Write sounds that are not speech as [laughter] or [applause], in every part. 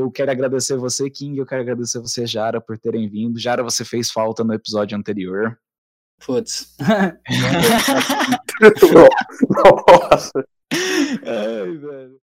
eu quero agradecer você, King, eu quero agradecer você, Jara, por terem vindo. Jara, você fez falta no episódio anterior. Putz. não, não posso. Ai, velho.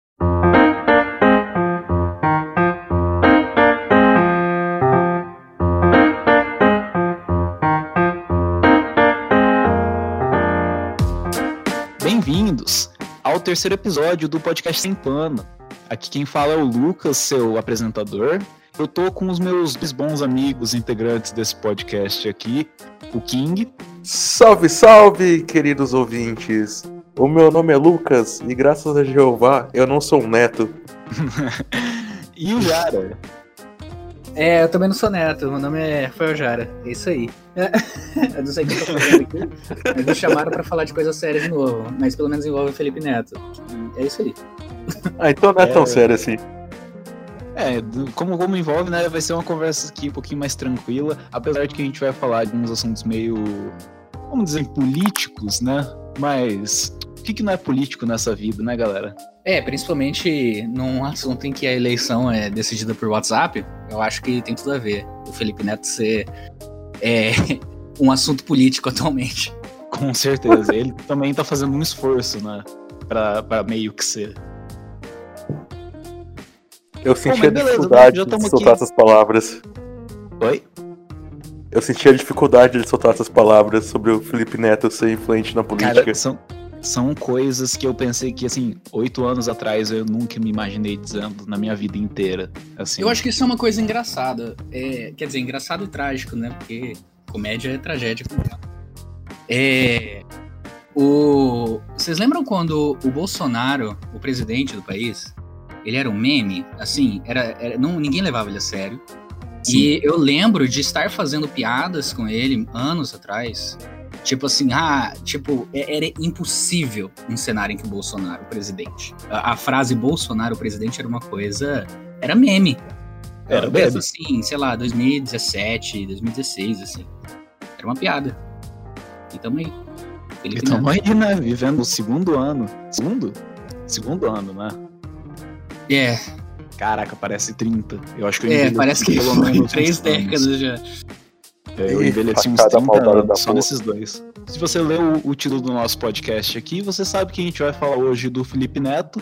Bem-vindos ao terceiro episódio do podcast Sem Pano. Aqui quem fala é o Lucas, seu apresentador. Eu tô com os meus bons amigos integrantes desse podcast aqui, o King. Salve, salve, queridos ouvintes. O meu nome é Lucas e graças a Jeová eu não sou um neto. [laughs] e o Jara. É, eu também não sou neto, meu nome é Rafael Jara, é isso aí. [laughs] eu não sei o que eu tô fazendo aqui, mas me chamaram pra falar de coisa séria de novo, mas pelo menos envolve o Felipe Neto. É isso aí. Ah, então não é, é tão sério assim. É, como, como envolve, né, vai ser uma conversa aqui um pouquinho mais tranquila, apesar de que a gente vai falar de uns assuntos meio, vamos dizer, políticos, né, mas o que, que não é político nessa vida, né, galera? É, principalmente num assunto em que a eleição é decidida por WhatsApp, eu acho que tem tudo a ver. O Felipe Neto ser é, [laughs] um assunto político atualmente. Com certeza. Ele também tá fazendo um esforço, né? Pra, pra meio que ser. Eu senti Pô, a dificuldade de soltar aqui. essas palavras. Oi? Eu senti a dificuldade de soltar essas palavras sobre o Felipe Neto ser influente na política. Cara, são, são coisas que eu pensei que, assim, oito anos atrás eu nunca me imaginei dizendo na minha vida inteira. Assim. Eu acho que isso é uma coisa engraçada. É, quer dizer, engraçado e trágico, né? Porque comédia é tragédia. É, o, vocês lembram quando o Bolsonaro, o presidente do país, ele era um meme? Assim, era, era não, ninguém levava ele a sério. Sim. E eu lembro de estar fazendo piadas com ele anos atrás Tipo assim, ah, tipo, é, era impossível um cenário em que o Bolsonaro, o presidente. A, a frase Bolsonaro, o presidente, era uma coisa. Era meme. Era mesmo assim, sei lá, 2017, 2016, assim. Era uma piada. E tamo aí. Felipe e tamo aí, né? Vivendo o segundo ano. Segundo? Segundo ano, né? É. Caraca, parece 30. Eu acho que eu É, parece que pelo menos três décadas já. É, eu envelheci uns 30 anos só nesses dois. Se você leu o, o título do nosso podcast aqui, você sabe que a gente vai falar hoje do Felipe Neto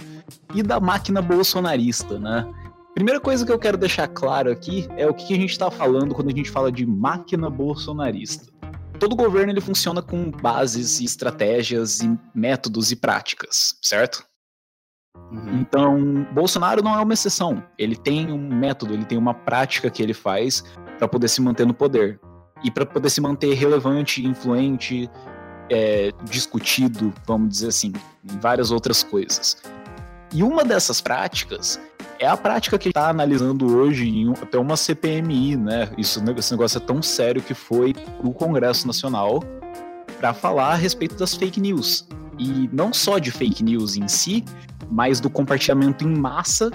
e da máquina bolsonarista, né? Primeira coisa que eu quero deixar claro aqui é o que a gente está falando quando a gente fala de máquina bolsonarista. Todo governo ele funciona com bases e estratégias e métodos e práticas, certo? Uhum. Então, Bolsonaro não é uma exceção. Ele tem um método, ele tem uma prática que ele faz para poder se manter no poder e para poder se manter relevante, influente, é, discutido, vamos dizer assim, em várias outras coisas. E uma dessas práticas é a prática que está analisando hoje em até uma CPMI, né? Isso, esse negócio é tão sério que foi o Congresso Nacional para falar a respeito das fake news. E não só de fake news em si, mas do compartilhamento em massa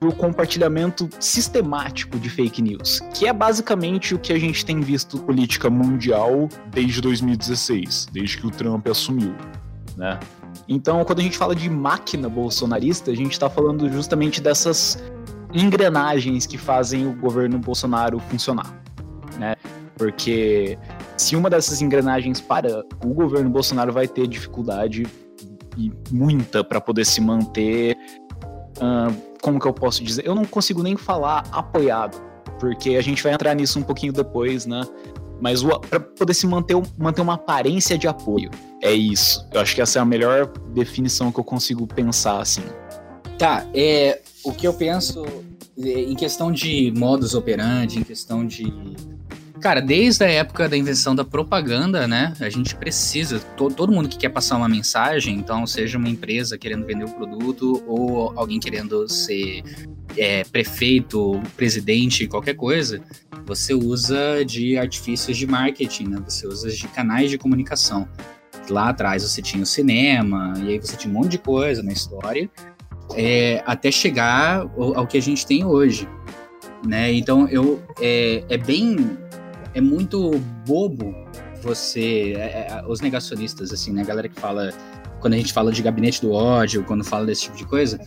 o compartilhamento sistemático de fake news, que é basicamente o que a gente tem visto política mundial desde 2016, desde que o Trump assumiu, né? Então, quando a gente fala de máquina bolsonarista, a gente está falando justamente dessas engrenagens que fazem o governo Bolsonaro funcionar, né? Porque se uma dessas engrenagens para, o governo Bolsonaro vai ter dificuldade e muita para poder se manter uh, como que eu posso dizer? Eu não consigo nem falar apoiado, porque a gente vai entrar nisso um pouquinho depois, né? Mas para poder se manter, manter uma aparência de apoio. É isso. Eu acho que essa é a melhor definição que eu consigo pensar, assim. Tá, é, o que eu penso é, em questão de modus operandi, em questão de Cara, desde a época da invenção da propaganda, né? A gente precisa, to, todo mundo que quer passar uma mensagem, então seja uma empresa querendo vender o um produto ou alguém querendo ser é, prefeito, presidente, qualquer coisa, você usa de artifícios de marketing, né? Você usa de canais de comunicação. Lá atrás você tinha o cinema, e aí você tinha um monte de coisa na história, é, até chegar ao, ao, que a gente tem hoje. Né? Então eu é, é bem é muito bobo você. É, é, os negacionistas, assim, né? A galera que fala. Quando a gente fala de gabinete do ódio, quando fala desse tipo de coisa,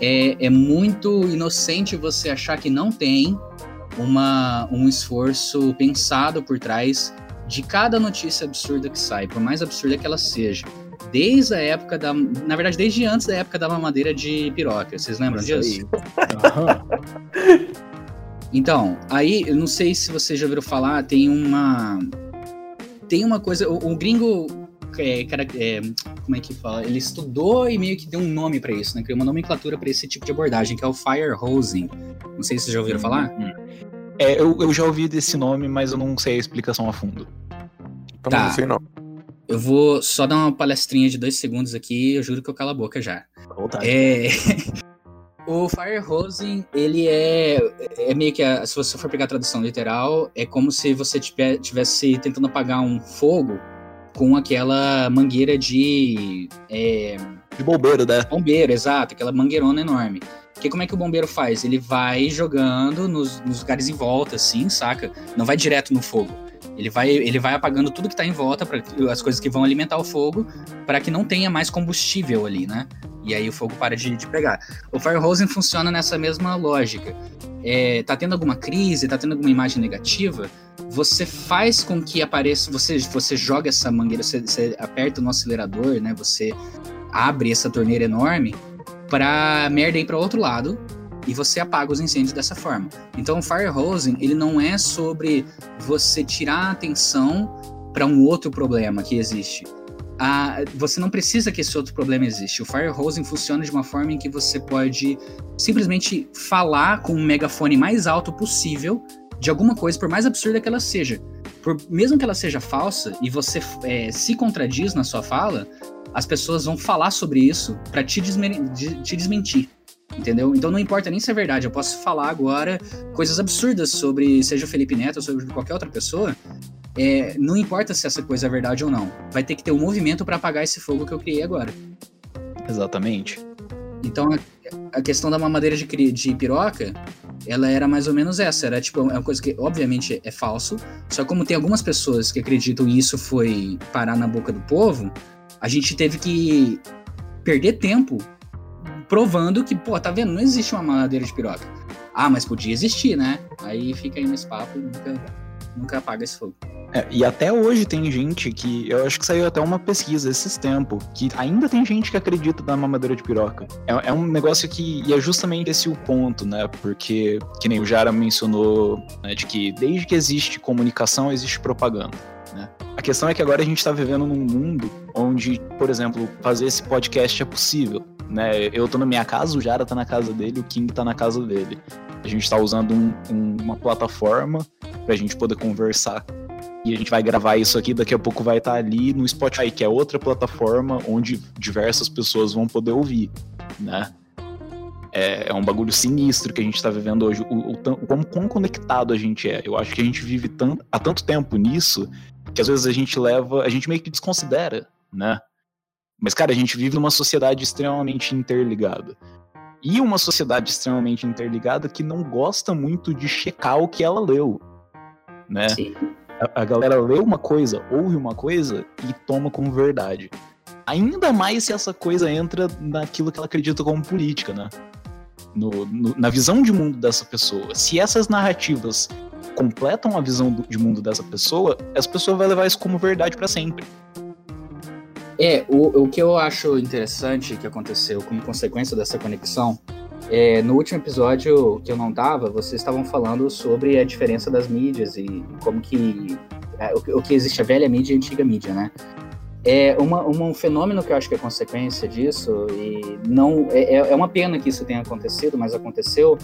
é, é muito inocente você achar que não tem uma, um esforço pensado por trás de cada notícia absurda que sai, por mais absurda que ela seja. Desde a época da. Na verdade, desde antes da época da mamadeira de piroca. Vocês lembram Isso disso? Uhum. [laughs] então, aí, eu não sei se vocês já ouviram falar, tem uma. Tem uma coisa. O, o gringo. É, cara, é, como é que fala? Ele estudou e meio que deu um nome para isso, né? Criou uma nomenclatura para esse tipo de abordagem, que é o fire hosing. Não sei se vocês já ouviram falar. Hum. É, eu, eu já ouvi desse nome, mas eu não sei a explicação a fundo. Também tá. não sei não. Eu vou só dar uma palestrinha de dois segundos aqui, eu juro que eu calo a boca já. É... [laughs] o fire hosing, ele é, é meio que, a, se você for pegar a tradução literal, é como se você tivesse tentando apagar um fogo com aquela mangueira de... É... De bombeiro, né? Bombeiro, exato, aquela mangueirona enorme. Porque como é que o bombeiro faz? Ele vai jogando nos, nos lugares em volta, assim, saca? Não vai direto no fogo. Ele vai, ele vai apagando tudo que está em volta, pra, as coisas que vão alimentar o fogo, para que não tenha mais combustível ali, né? E aí o fogo para de, de pegar. O fire hosing funciona nessa mesma lógica. É, tá tendo alguma crise, tá tendo alguma imagem negativa, você faz com que apareça, você, você joga essa mangueira, você, você aperta no acelerador, né? Você abre essa torneira enorme pra merda ir para outro lado e você apaga os incêndios dessa forma. Então, o fire hosing, ele não é sobre você tirar a atenção para um outro problema que existe. Ah, você não precisa que esse outro problema exista. O fire hosing funciona de uma forma em que você pode simplesmente falar com o megafone mais alto possível de alguma coisa, por mais absurda que ela seja. Por, mesmo que ela seja falsa e você é, se contradiz na sua fala, as pessoas vão falar sobre isso para te, te desmentir. Entendeu? Então não importa nem se é verdade, eu posso falar agora coisas absurdas sobre, seja o Felipe Neto ou sobre qualquer outra pessoa. É, não importa se essa coisa é verdade ou não. Vai ter que ter um movimento para apagar esse fogo que eu criei agora. Exatamente. Então a, a questão da mamadeira de, de piroca, ela era mais ou menos essa. Era tipo, é uma coisa que obviamente é falso. Só como tem algumas pessoas que acreditam que isso foi parar na boca do povo, a gente teve que perder tempo provando que, pô, tá vendo? Não existe uma mamadeira de piroca. Ah, mas podia existir, né? Aí fica aí nesse papo e nunca, nunca apaga esse fogo. É, e até hoje tem gente que. Eu acho que saiu até uma pesquisa esses tempos, que ainda tem gente que acredita na mamadeira de piroca. É, é, um negócio que. E é justamente esse o ponto, né? Porque, que nem o Jara mencionou, né, de que desde que existe comunicação, existe propaganda. Né? A questão é que agora a gente está vivendo num mundo onde, por exemplo, fazer esse podcast é possível né? Eu tô na minha casa, o Jara tá na casa dele, o King tá na casa dele. A gente tá usando um, um, uma plataforma pra gente poder conversar. E a gente vai gravar isso aqui, daqui a pouco vai estar tá ali no Spotify, que é outra plataforma onde diversas pessoas vão poder ouvir, né? É, é um bagulho sinistro que a gente tá vivendo hoje, o, o, o quão conectado a gente é. Eu acho que a gente vive há tanto tempo nisso que às vezes a gente leva, a gente meio que desconsidera, né? Mas, cara, a gente vive numa sociedade extremamente interligada. E uma sociedade extremamente interligada que não gosta muito de checar o que ela leu. Né? A, a galera lê uma coisa, ouve uma coisa e toma como verdade. Ainda mais se essa coisa entra naquilo que ela acredita como política, né? No, no, na visão de mundo dessa pessoa. Se essas narrativas completam a visão do, de mundo dessa pessoa, essa pessoa vai levar isso como verdade para sempre. É, o, o que eu acho interessante que aconteceu como consequência dessa conexão é, no último episódio que eu não tava, vocês estavam falando sobre a diferença das mídias e como que é, o, o, que existe a velha mídia e a antiga mídia, né? É uma, um fenômeno que eu acho que é consequência disso e não é, é, é uma pena que isso tenha acontecido, mas aconteceu,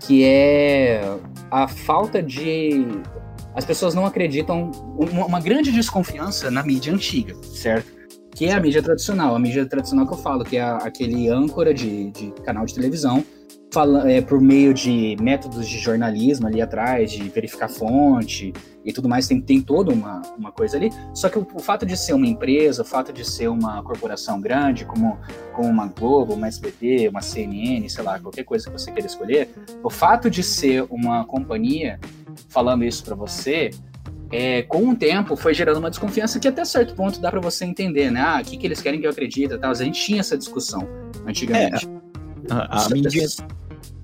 que é a falta de as pessoas não acreditam uma, uma grande desconfiança na mídia antiga, certo? que é a mídia tradicional. A mídia tradicional que eu falo, que é aquele âncora de, de canal de televisão, fala, é, por meio de métodos de jornalismo ali atrás, de verificar fonte e tudo mais, tem, tem toda uma, uma coisa ali. Só que o, o, fato de ser uma empresa, o fato de ser uma corporação grande, como, como uma Globo, uma SBT, uma CNN, sei lá, qualquer coisa que você queira escolher, o fato de ser uma companhia falando isso para você é, com o tempo foi gerando uma desconfiança que até certo ponto dá para você entender, né? Ah, o que, que eles querem que eu acredite tal. A gente tinha essa discussão antigamente. A, a mídia.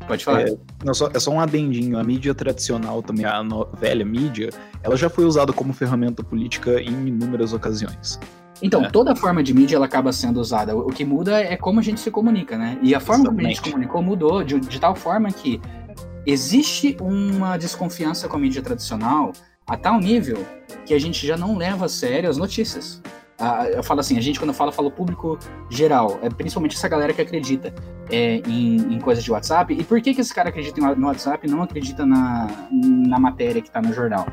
Pode falar. É, não, só, é só um adendinho. A mídia tradicional também, a no, velha mídia, ela já foi usada como ferramenta política em inúmeras ocasiões. Então, é. toda forma de mídia ela acaba sendo usada. O que muda é como a gente se comunica, né? E a forma Exatamente. como a gente comunicou mudou de, de tal forma que existe uma desconfiança com a mídia tradicional a tal nível que a gente já não leva a sério as notícias. Ah, eu falo assim, a gente quando fala, fala público geral, é principalmente essa galera que acredita é, em, em, coisas de WhatsApp. E por que, que esse cara acredita no WhatsApp e não acredita na, na matéria que está no jornal?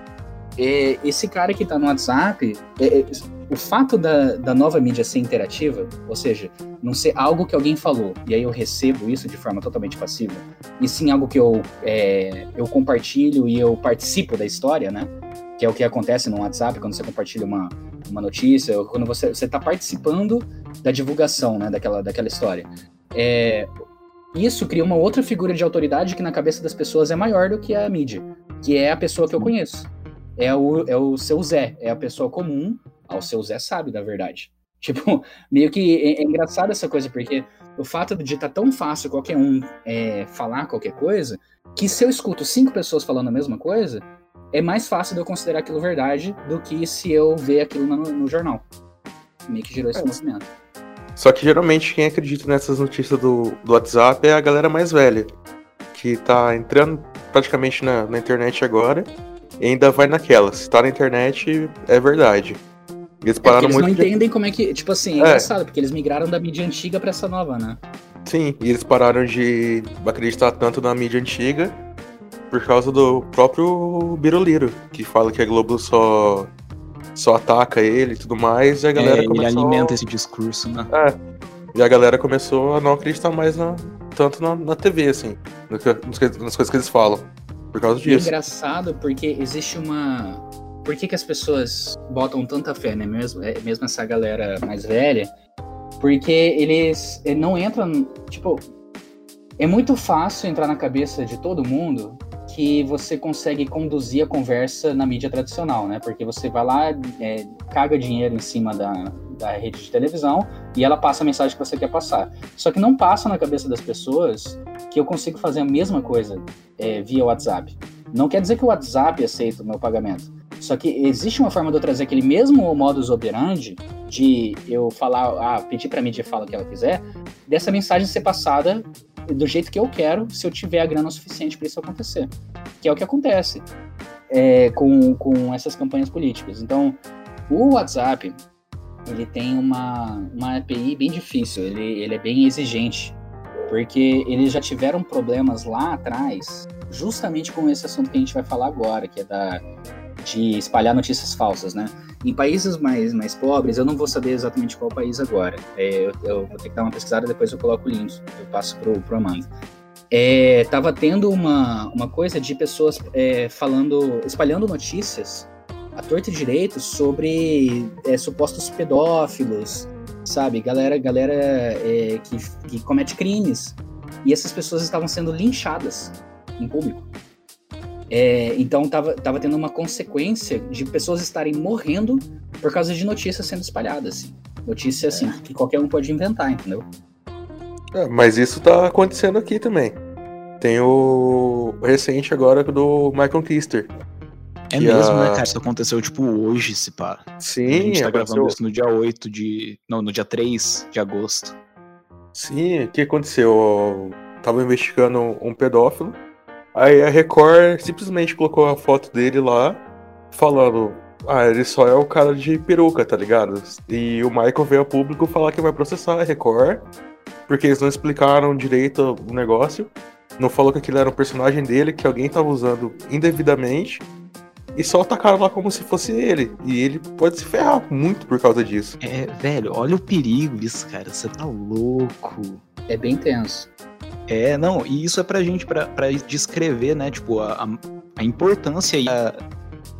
É, esse cara que está no WhatsApp, é, é, o fato da, da nova mídia ser interativa, ou seja, não ser algo que alguém falou e aí eu recebo isso de forma totalmente passiva, e sim algo que eu, é, eu compartilho e eu participo da história, né? Que é o que acontece no WhatsApp quando você compartilha uma, uma notícia, ou quando você está participando da divulgação né, daquela, daquela história. É, isso cria uma outra figura de autoridade que na cabeça das pessoas é maior do que a mídia, que é a pessoa que eu conheço. É o, é o seu Zé, é a pessoa comum, ao seu Zé sabe, da verdade. [laughs] Tipo, meio que é, é engraçado essa coisa, porque o fato de estar tá tão fácil qualquer um é, falar qualquer coisa, que se eu escuto cinco pessoas falando a mesma coisa, é mais fácil de eu considerar aquilo verdade do que se eu ver aquilo no, no jornal. Meio que gerou esse é. movimento. Só que geralmente quem acredita nessas notícias do, do WhatsApp é a galera mais velha, que tá entrando praticamente na, na internet agora e ainda vai naquela. Se tá na internet, é verdade. Eles é pararam é eles muito. Eles não de... entendem como é que. Tipo assim, é, é engraçado, porque eles migraram da mídia antiga pra essa nova, né? Sim, e eles pararam de acreditar tanto na mídia antiga por causa do próprio Biroliro, que fala que a Globo só só ataca ele e tudo mais, e a galera é, começou... Ele alimenta esse discurso, né? É. E a galera começou a não acreditar mais na, tanto na, na TV, assim, nas, nas coisas que eles falam. Por causa disso. E é engraçado porque existe uma. Por que, que as pessoas botam tanta fé, né? Mesmo, é, mesmo essa galera mais velha? Porque eles não entram. Tipo, é muito fácil entrar na cabeça de todo mundo que você consegue conduzir a conversa na mídia tradicional, né? Porque você vai lá, é, caga dinheiro em cima da, da rede de televisão e ela passa a mensagem que você quer passar. Só que não passa na cabeça das pessoas que eu consigo fazer a mesma coisa é, via WhatsApp. Não quer dizer que o WhatsApp aceita o meu pagamento. Só que existe uma forma de eu trazer aquele mesmo modus operandi de eu falar, ah, pedir para a mídia falar o que ela quiser, dessa mensagem ser passada do jeito que eu quero, se eu tiver a grana suficiente para isso acontecer. Que é o que acontece é, com, com essas campanhas políticas. Então, o WhatsApp, ele tem uma, uma API bem difícil, ele, ele é bem exigente, porque eles já tiveram problemas lá atrás, justamente com esse assunto que a gente vai falar agora, que é da, de espalhar notícias falsas, né? Em países mais, mais pobres, eu não vou saber exatamente qual país agora. É, eu, eu, vou ter que dar uma pesquisada, depois eu coloco o link, eu passo pro, pro Amanda. É, tava tendo uma, uma coisa de pessoas é, falando, espalhando notícias a torta e direito sobre é, supostos pedófilos, sabe? Galera, galera é, que, que comete crimes. E essas pessoas estavam sendo linchadas em público. É, então tava, tava tendo uma consequência de pessoas estarem morrendo por causa de notícias sendo espalhadas. Assim. Notícia assim, é. que qualquer um pode inventar, entendeu? É, mas isso tá acontecendo aqui também. Tem o recente agora do Michael Kister. É mesmo, a... né, cara? Isso aconteceu tipo hoje, se pá. Sim, a gente tá aconteceu... gravando isso no dia 8 de. Não, no dia 3 de agosto. Sim, o que aconteceu? Eu tava investigando um pedófilo Aí a Record simplesmente colocou a foto dele lá, falando: Ah, ele só é o cara de peruca, tá ligado? E o Michael veio ao público falar que vai processar a Record, porque eles não explicaram direito o negócio. Não falou que aquilo era um personagem dele, que alguém tava usando indevidamente. E só atacaram lá como se fosse ele. E ele pode se ferrar muito por causa disso. É, velho, olha o perigo disso, cara. Você tá louco. É bem tenso. É, não, e isso é pra gente, pra, pra descrever, né, tipo, a, a importância e a,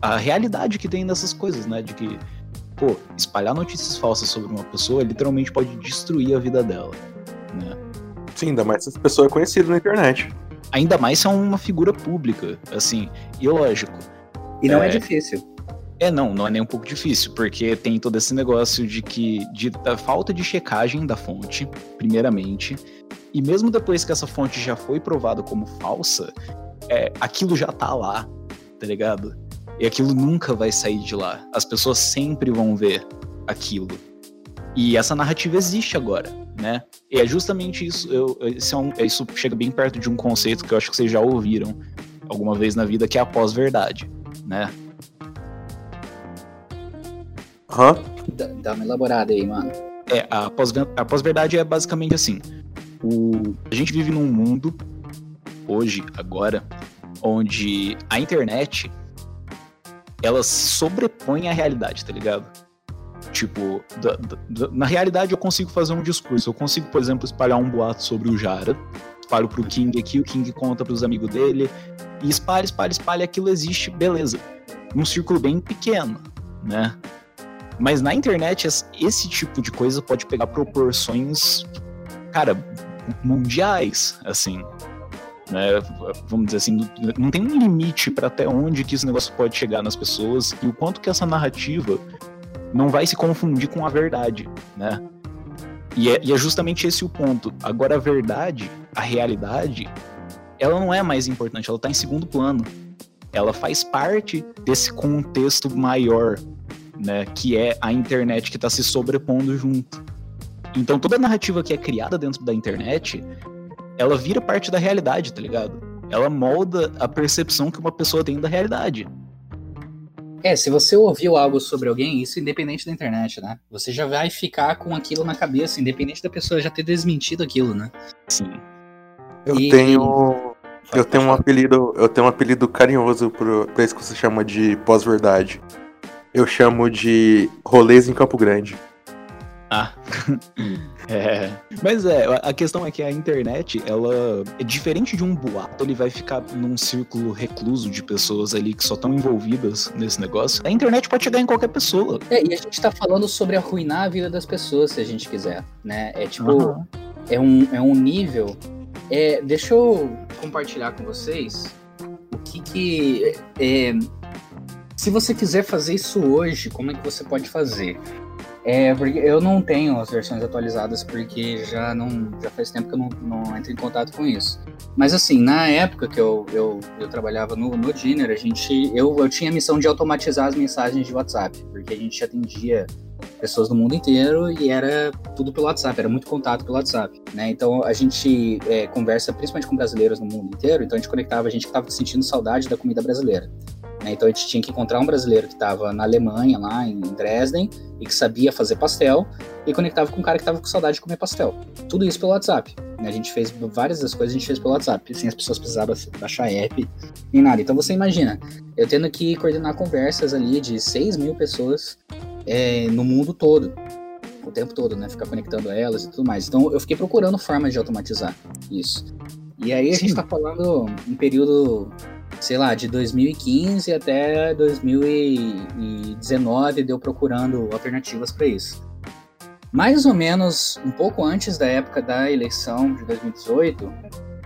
a realidade que tem dessas coisas, né, de que, pô, espalhar notícias falsas sobre uma pessoa literalmente pode destruir a vida dela, né. Sim, ainda mais se essa pessoa é conhecida na internet. Ainda mais se é uma figura pública, assim, e lógico. E não é, é difícil. É, não, não é nem um pouco difícil, porque tem todo esse negócio de que de, da falta de checagem da fonte, primeiramente, e mesmo depois que essa fonte já foi provada como falsa, é, aquilo já tá lá, tá ligado? E aquilo nunca vai sair de lá. As pessoas sempre vão ver aquilo. E essa narrativa existe agora, né? E é justamente isso. Eu, é um, isso chega bem perto de um conceito que eu acho que vocês já ouviram alguma vez na vida, que é a pós-verdade, né? Hã? Dá, dá uma elaborada aí, mano. É, a pós-verdade pós é basicamente assim. O, a gente vive num mundo, hoje, agora, onde a internet ela sobrepõe a realidade, tá ligado? Tipo, da, da, na realidade eu consigo fazer um discurso. Eu consigo, por exemplo, espalhar um boato sobre o Jara. Espalho pro King aqui, o King conta pros amigos dele. E espalha, espalha, espalha, aquilo existe, beleza. Num círculo bem pequeno, né? Mas na internet, esse tipo de coisa pode pegar proporções, cara, mundiais, assim. Né? Vamos dizer assim, não tem um limite para até onde que esse negócio pode chegar nas pessoas e o quanto que essa narrativa não vai se confundir com a verdade, né? E é, e é justamente esse o ponto. Agora, a verdade, a realidade, ela não é mais importante, ela está em segundo plano. Ela faz parte desse contexto maior, né? Que é a internet que está se sobrepondo junto. Então, toda a narrativa que é criada dentro da internet, ela vira parte da realidade, tá ligado? Ela molda a percepção que uma pessoa tem da realidade. É, se você ouviu algo sobre alguém, isso independente da internet, né? Você já vai ficar com aquilo na cabeça, independente da pessoa já ter desmentido aquilo, né? Sim. Eu e... tenho. Eu tenho um apelido. Eu tenho um apelido carinhoso pra isso que você chama de pós-verdade. Eu chamo de rolês em Campo Grande. Ah. [laughs] é. Mas é, a questão é que a internet, ela é diferente de um boato, ele vai ficar num círculo recluso de pessoas ali que só estão envolvidas nesse negócio. A internet pode chegar em qualquer pessoa. É, e a gente tá falando sobre arruinar a vida das pessoas, se a gente quiser, né? É tipo, uhum. é, um, é um nível. É, deixa eu compartilhar com vocês o que que. É, se você quiser fazer isso hoje, como é que você pode fazer? É, porque eu não tenho as versões atualizadas porque já não já faz tempo que eu não, não entro em contato com isso. Mas assim, na época que eu, eu, eu trabalhava no, no Dinner, a gente eu, eu tinha a missão de automatizar as mensagens de WhatsApp, porque a gente atendia pessoas do mundo inteiro e era tudo pelo WhatsApp, era muito contato pelo WhatsApp, né? Então a gente é, conversa principalmente com brasileiros no mundo inteiro, então a gente conectava a gente que estava sentindo saudade da comida brasileira. Né? Então a gente tinha que encontrar um brasileiro que estava na Alemanha, lá em Dresden, e que sabia fazer pastel, e conectava com um cara que estava com saudade de comer pastel. Tudo isso pelo WhatsApp. Né? A gente fez várias das coisas, a gente fez pelo WhatsApp, sem as pessoas precisavam baixar app nem nada. Então você imagina, eu tendo que coordenar conversas ali de 6 mil pessoas é, no mundo todo o tempo todo, né? Ficar conectando elas e tudo mais. Então eu fiquei procurando formas de automatizar isso. E aí a gente tá falando um período sei lá, de 2015 até 2019 deu procurando alternativas para isso. Mais ou menos um pouco antes da época da eleição de 2018,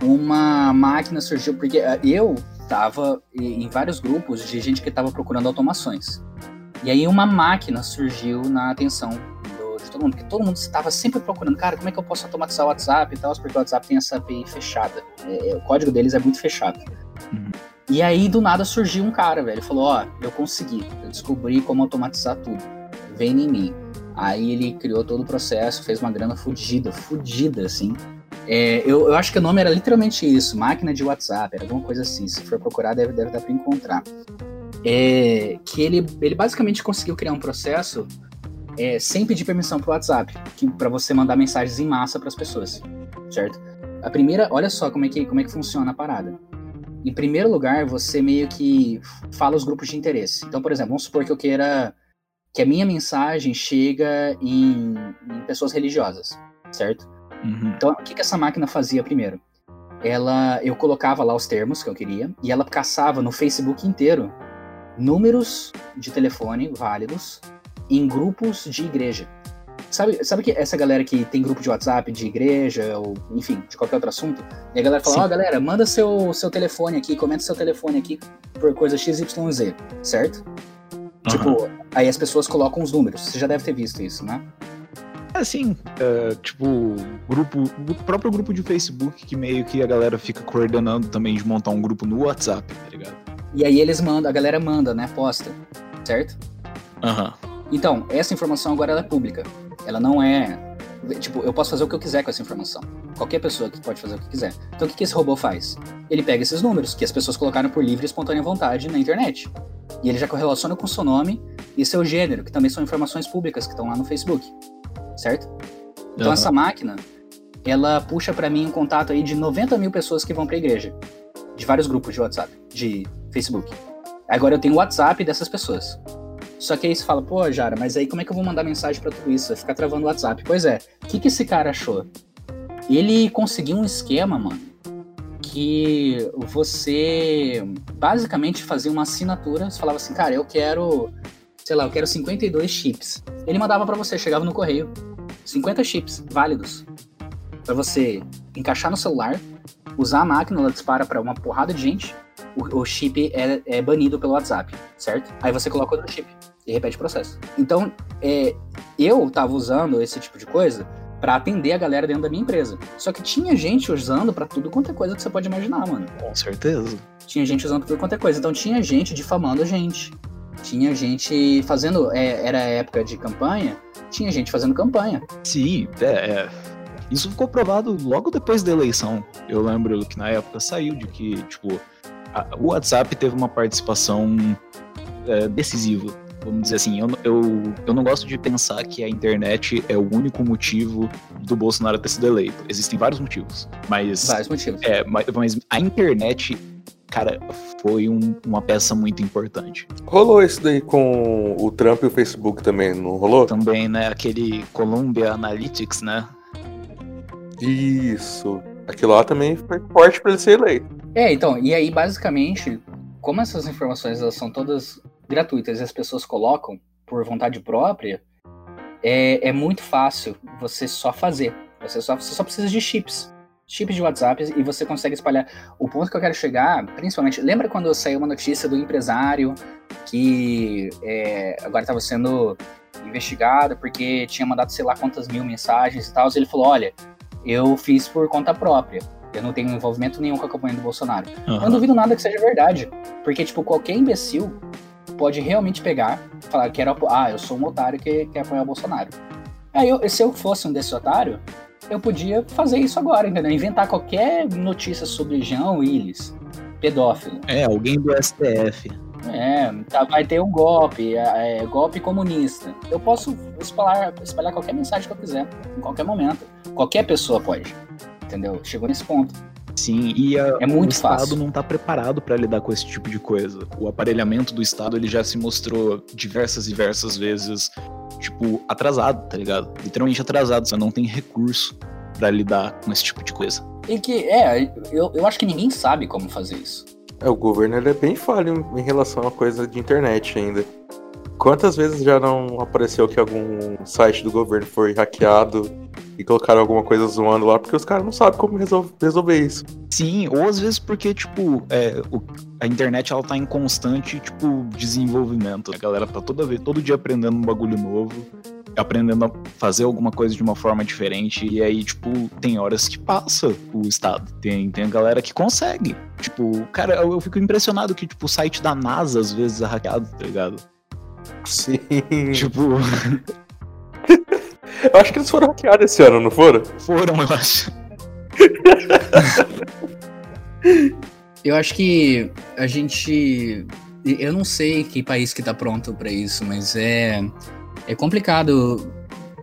uma máquina surgiu, porque eh, eu estava em vários grupos de gente que estava procurando automações. E aí uma máquina surgiu na atenção do, de todo mundo, porque todo mundo estava sempre procurando, cara, como é que eu posso automatizar o WhatsApp e tal, porque o WhatsApp tem essa API fechada. É, é, o código deles é muito fechado. Uhum. E aí, do nada, surgiu um cara, velho. Falou: Ó, oh, eu consegui. Eu descobri como automatizar tudo. Vem em mim. Aí ele criou todo o processo, fez uma grana fodida, fodida, assim. É, eu, eu, acho que o nome era literalmente isso, máquina de WhatsApp, era alguma coisa assim. Se for procurar, deve, deve dar pra encontrar. É, que ele, ele basicamente conseguiu criar um processo é, sem pedir permissão pro WhatsApp, para você mandar mensagens em massa para as pessoas, certo? A primeira, olha só como é que, como é que funciona a parada. Em primeiro lugar, você meio que fala os grupos de interesse. Então, por exemplo, vamos supor que eu queira que a minha mensagem chega em, em pessoas religiosas, certo? Uhum. Então, o que, que essa máquina fazia primeiro? Ela, eu colocava lá os termos que eu queria e ela caçava no Facebook inteiro números de telefone válidos em grupos de igreja. Sabe, sabe que essa galera que tem grupo de WhatsApp de igreja, ou enfim, de qualquer outro assunto, e a galera fala, ó, oh, galera, manda seu, seu telefone aqui, comenta seu telefone aqui por coisa XYZ, certo? Tipo, aí as pessoas colocam os números. Você já deve ter visto isso, né? Assim, é, tipo, grupo, o próprio grupo de Facebook que meio que a galera fica coordenando também de montar um grupo no WhatsApp, tá ligado? E aí eles mandam, a galera manda, né? Posta, certo? Aham. Então, essa informação agora ela é pública. Ela não é. Tipo, eu posso fazer o que eu quiser com essa informação. Qualquer pessoa que pode fazer o que quiser. Então, o que, que esse robô faz? Ele pega esses números que as pessoas colocaram por livre e espontânea vontade na internet. E ele já correlaciona com seu nome e seu gênero, que também são informações públicas que estão lá no Facebook. Certo? Então, Aham. essa máquina, ela puxa pra mim um contato aí de 90 mil pessoas que vão pra igreja. De vários grupos de WhatsApp, de Facebook. Agora eu tenho o WhatsApp dessas pessoas. Só que aí você fala, pô, Jara, mas aí como é que eu vou mandar mensagem pra tudo isso? Vai ficar travando o WhatsApp. Pois é, o que, que esse cara achou? Ele conseguiu um esquema, mano, que você basicamente fazia uma assinatura, você falava assim, cara, eu quero, sei lá, eu quero 52 chips. Ele mandava pra você, chegava no correio, 50 chips válidos Pra você encaixar no celular, usar a máquina, ela dispara pra uma porrada de gente, o, o chip é, é banido pelo WhatsApp, certo? Aí você coloca outro chip e repete o processo. Então, é, eu tava usando esse tipo de coisa pra atender a galera dentro da minha empresa. Só que tinha gente usando pra tudo quanto é coisa que você pode imaginar, mano. Com certeza. Tinha gente usando tudo quanto é coisa. Então tinha gente difamando a gente. Tinha gente fazendo. é, era época de campanha. Tinha gente fazendo campanha. Sim, é, é. Isso ficou provado logo depois da eleição. Eu lembro que na época saiu de que, tipo, a- o WhatsApp teve uma participação é, decisiva. Vamos dizer assim, eu, eu, eu não gosto de pensar que a internet é o único motivo do Bolsonaro ter sido eleito. Existem vários motivos. Mas, Vários motivos. é, mas, mas a internet, cara, foi um- uma peça muito importante. Rolou isso daí com o Trump e o Facebook também, não rolou? Também, né, aquele Columbia Analytics, né? Isso. Aquilo lá também foi forte pra ele ser eleito. É, então, e aí basicamente, como essas informações elas são todas gratuitas e as pessoas colocam por vontade própria, é, é muito fácil você só fazer. Você só, você só precisa de chips. Chips de WhatsApp e você consegue espalhar. O ponto que eu quero chegar, principalmente, lembra quando saiu uma notícia do empresário que é, agora estava sendo investigado porque tinha mandado sei lá quantas mil mensagens e tal. Ele falou: olha, eu fiz por conta própria. Eu não tenho envolvimento nenhum com a campanha do Bolsonaro. Eu não duvido nada que seja verdade. Porque, tipo, qualquer imbecil pode realmente pegar e falar, quero apo- ah, eu sou um otário que quer apoiar o Bolsonaro. Aí, eu, se eu fosse um desse otário, eu podia fazer isso agora, entendeu? Inventar qualquer notícia sobre Jean Willis, pedófilo. É, alguém do STF. É, tá- vai ter um golpe, é, é, golpe comunista. Eu posso espalhar, espalhar qualquer mensagem que eu quiser, em qualquer momento. Qualquer pessoa pode, entendeu? Chegou nesse ponto. Sim, e a- É muito o Estado fácil. não tá preparado para lidar com esse tipo de coisa. O aparelhamento do Estado ele já se mostrou diversas e diversas vezes, tipo, atrasado, tá ligado? Literalmente atrasado. Você não tem recurso para lidar com esse tipo de coisa. E que, é, eu, eu acho que ninguém sabe como fazer isso. É, o governo é bem falho em relação a coisa de internet ainda. Quantas vezes já não apareceu que algum site do governo foi hackeado e colocaram alguma coisa zoando lá, porque os caras não sabem como resol- resolver isso. Sim, ou às vezes porque, tipo, é, o- a internet ela tá em constante, tipo, desenvolvimento. A galera tá toda vez, todo dia aprendendo um bagulho novo, aprendendo a fazer alguma coisa de uma forma diferente. E aí, tipo, tem horas que passa o estado. Tem, tem a galera que consegue. Tipo, cara, eu, eu fico impressionado que, tipo, o site da NASA às vezes é hackeado, tá ligado? Sim. Tipo, [laughs] Eu acho que eles foram hackeados esse ano, não foram? foram, eu acho. Eu acho que a gente. Eu não sei que país que tá pronto pra isso, mas é. É complicado.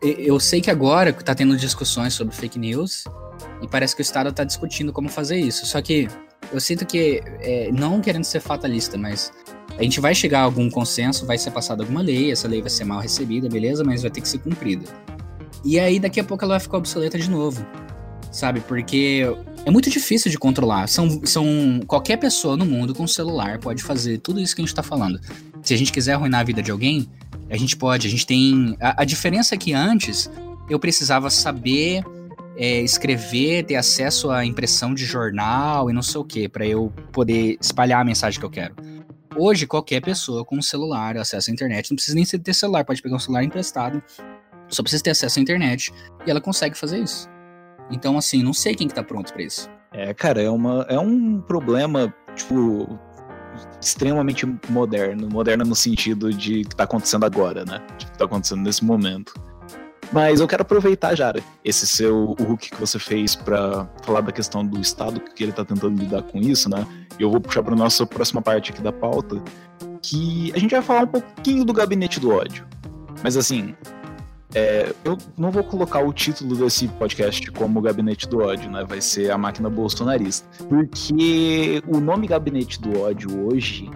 Eu sei que agora tá tendo discussões sobre fake news e parece que o Estado tá discutindo como fazer isso. Só que eu sinto que, é, não querendo ser fatalista, mas a gente vai chegar a algum consenso, vai ser passada alguma lei, essa lei vai ser mal recebida, beleza, mas vai ter que ser cumprida. E aí daqui a pouco ela vai ficar obsoleta de novo, sabe? Porque é muito difícil de controlar. São, são qualquer pessoa no mundo com celular pode fazer tudo isso que a gente tá falando. Se a gente quiser arruinar a vida de alguém, a gente pode. A gente tem. A, a diferença é que antes eu precisava saber é, escrever, ter acesso à impressão de jornal e não sei o que, para eu poder espalhar a mensagem que eu quero. Hoje, qualquer pessoa com um celular, acesso à internet, não precisa nem ter celular, pode pegar um celular emprestado, só precisa ter acesso à internet e ela consegue fazer isso. Então, assim, não sei quem que tá pronto para isso. É, cara, é, uma, é um problema, tipo, extremamente moderno. Moderno no sentido de que tá acontecendo agora, né? Tipo, que tá acontecendo nesse momento. Mas eu quero aproveitar, Jara, esse seu hook que você fez para falar da questão do Estado, que ele tá tentando lidar com isso, né? E eu vou puxar para nossa próxima parte aqui da pauta, que a gente vai falar um pouquinho do gabinete do ódio. Mas assim, é, eu não vou colocar o título desse podcast como Gabinete do Ódio, né? Vai ser a máquina bolsonarista. Porque o nome Gabinete do Ódio hoje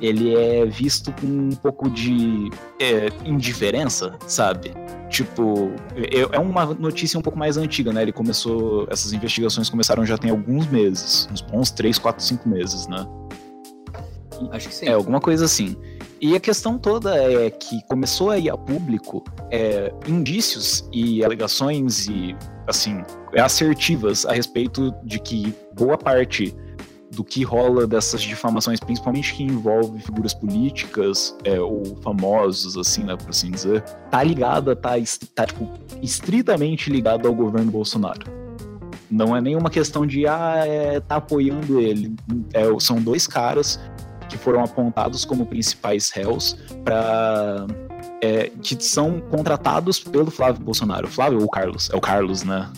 ele é visto com um pouco de é, indiferença, sabe? Tipo, é, é uma notícia um pouco mais antiga, né? Ele começou. Essas investigações começaram já tem alguns meses. Uns bons 3, 4, 5 meses, né? Acho que sim. É, alguma coisa assim. E a questão toda é que começou a ir a público é, indícios e alegações e, assim, assertivas a respeito de que boa parte do que rola dessas difamações, principalmente que envolve figuras políticas é, ou famosos, assim, né, por assim dizer, tá ligada, tá, tá tipo, estritamente ligada ao governo Bolsonaro. Não é nenhuma questão de, ah, é, tá apoiando ele. É, são dois caras que foram apontados como principais réus para é, que são contratados pelo Flávio Bolsonaro. Flávio ou o Carlos? É o Carlos, né?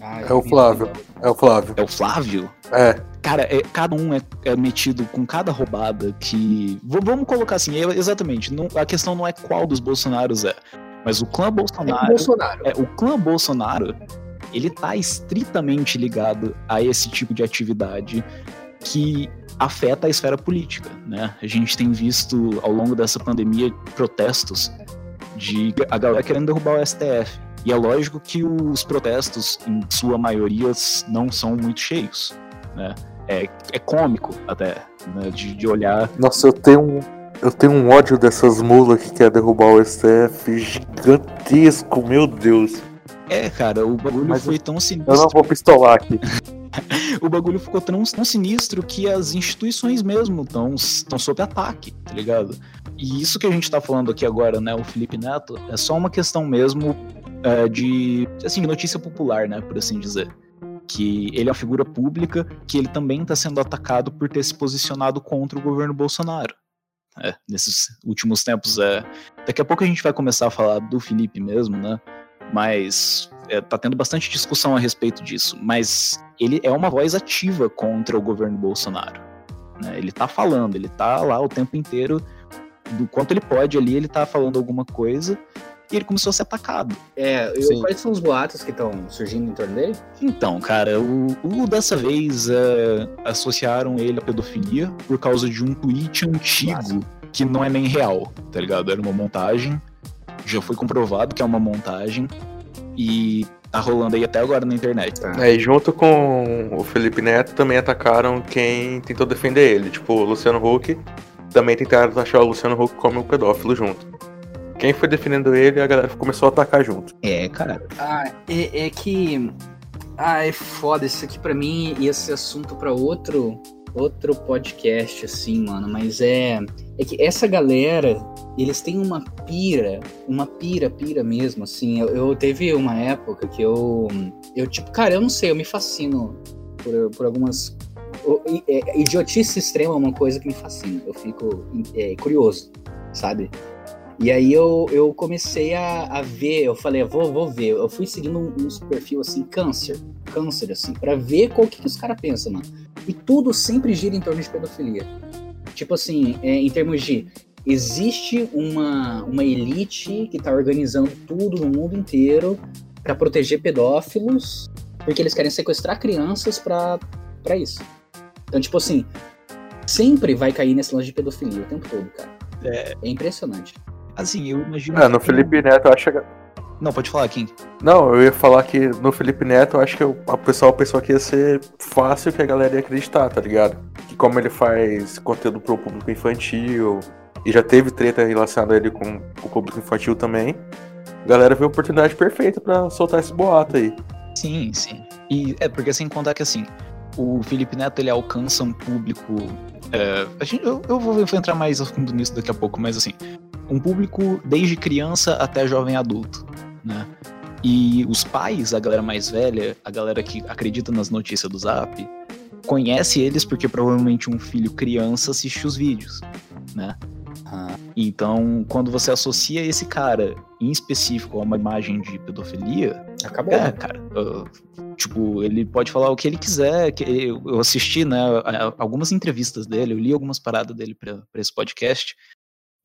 Ah, é o Flávio. É o Flávio. É o Flávio? É. Cara, é, cada um é, é, metido com cada roubada que. vamos colocar assim, é, exatamente. Não, a questão não é qual dos Bolsonaros é. Mas o clã Bolsonaro. É o, Bolsonaro. É, o clã Bolsonaro, ele tá estritamente ligado a esse tipo de atividade que afeta a esfera política, né? A gente tem visto ao longo dessa pandemia protestos de a galera querendo derrubar o STF. E é lógico que os protestos, em sua maioria, não são muito cheios, né? É, é cômico até, né? de, de olhar. Nossa, eu tenho um, eu tenho um ódio dessas mulas que quer derrubar o STF gigantesco, meu Deus. É, cara, o bagulho Mas foi tão sinistro. Eu não vou pistolar aqui. [laughs] [laughs] o bagulho ficou tão, tão sinistro que as instituições mesmo estão sob ataque, tá ligado? E isso que a gente tá falando aqui agora, né, o Felipe Neto, é só uma questão mesmo é, de, assim, notícia popular, né, por assim dizer. Que ele é uma figura pública, que ele também está sendo atacado por ter se posicionado contra o governo Bolsonaro. É, nesses últimos tempos, é. Daqui a pouco a gente vai começar a falar do Felipe mesmo, né? Mas é, tá tendo bastante discussão a respeito disso, mas ele é uma voz ativa contra o governo Bolsonaro. Né? Ele tá falando, ele tá lá o tempo inteiro, do quanto ele pode ali, ele tá falando alguma coisa, e ele começou a ser atacado. É, eu, quais são os boatos que estão surgindo em torno dele? Então, cara, o, o dessa vez é, associaram ele à pedofilia por causa de um tweet antigo Nossa. que não é nem real, tá ligado? Era uma montagem. Já foi comprovado que é uma montagem e tá rolando aí até agora na internet. Tá? É, e junto com o Felipe Neto também atacaram quem tentou defender ele. Tipo, o Luciano Huck também tentaram achar o Luciano Huck como um pedófilo junto. Quem foi defendendo ele, a galera começou a atacar junto. É, cara. Ah, é, é que. Ah, é foda. Isso aqui para mim ia ser assunto para outro outro podcast, assim, mano. Mas é. É que essa galera eles têm uma pira, uma pira, pira mesmo, assim. Eu, eu, teve uma época que eu, eu tipo, cara, eu não sei, eu me fascino por, por algumas é, idiotice extrema é uma coisa que me fascina. Eu fico é, curioso, sabe? E aí eu, eu comecei a, a ver, eu falei, vou, vou ver. Eu fui seguindo um, perfil assim, câncer, câncer, assim, para ver qual que, que os caras pensam, mano. E tudo sempre gira em torno de pedofilia. Tipo assim, é, em termos de existe uma, uma elite que está organizando tudo no mundo inteiro para proteger pedófilos, porque eles querem sequestrar crianças para isso. Então, tipo assim, sempre vai cair nesse lance de pedofilia o tempo todo, cara. É, é impressionante. Assim, eu imagino. É, no Felipe Neto, eu acho que. Não, pode falar, Kim. Não, eu ia falar que no Felipe Neto, eu acho que a pessoa pensou que ia ser fácil que a galera ia acreditar, tá ligado? Que como ele faz conteúdo pro público infantil, e já teve treta relacionada a ele com o público infantil também. A galera viu a oportunidade perfeita para soltar esse boato aí. Sim, sim. E é porque sem contar que assim, o Felipe Neto ele alcança um público É, a gente, eu, eu vou entrar mais a fundo nisso daqui a pouco, mas assim, um público desde criança até jovem adulto, né? E os pais, a galera mais velha, a galera que acredita nas notícias do Zap, conhece eles porque provavelmente um filho criança assiste os vídeos, né? Ah. Então, quando você associa esse cara em específico a uma imagem de pedofilia, acabou. É, cara. Uh, tipo, ele pode falar o que ele quiser. Que eu assisti, né, algumas entrevistas dele, eu li algumas paradas dele para esse podcast.